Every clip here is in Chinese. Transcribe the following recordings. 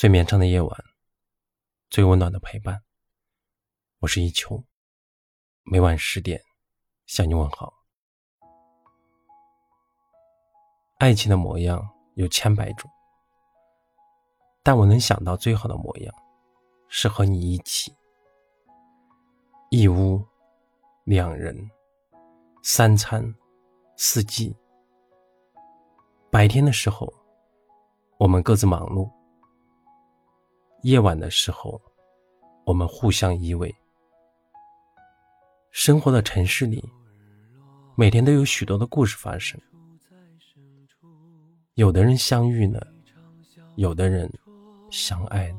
最绵长的夜晚，最温暖的陪伴。我是一秋，每晚十点向你问好。爱情的模样有千百种，但我能想到最好的模样，是和你一起，一屋两人，三餐四季。白天的时候，我们各自忙碌。夜晚的时候，我们互相依偎。生活的城市里，每天都有许多的故事发生。有的人相遇了，有的人相爱了，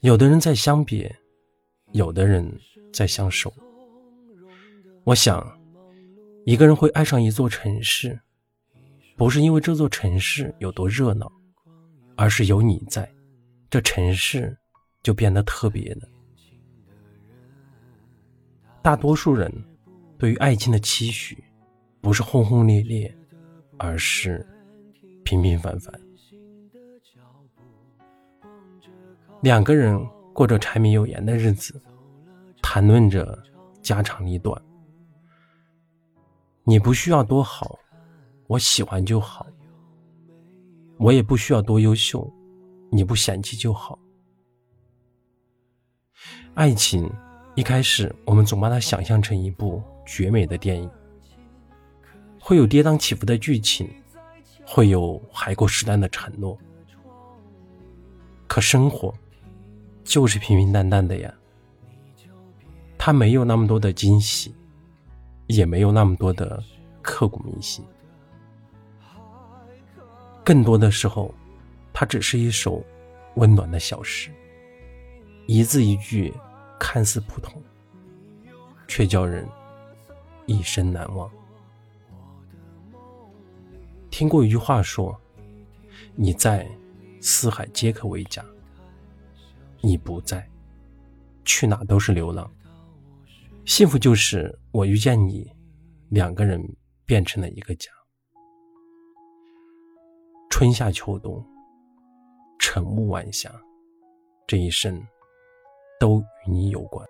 有的人在相别，有的人在相守。我想，一个人会爱上一座城市，不是因为这座城市有多热闹。而是有你在，这城市就变得特别的。大多数人对于爱情的期许，不是轰轰烈烈，而是平平凡凡。两个人过着柴米油盐的日子，谈论着家长里短。你不需要多好，我喜欢就好。我也不需要多优秀，你不嫌弃就好。爱情一开始，我们总把它想象成一部绝美的电影，会有跌宕起伏的剧情，会有海枯石烂的承诺。可生活就是平平淡淡的呀，它没有那么多的惊喜，也没有那么多的刻骨铭心。更多的时候，它只是一首温暖的小诗，一字一句看似普通，却叫人一生难忘。听过一句话说：“你在，四海皆可为家；你不在，去哪都是流浪。”幸福就是我遇见你，两个人变成了一个家。春夏秋冬，晨雾晚霞，这一生都与你有关。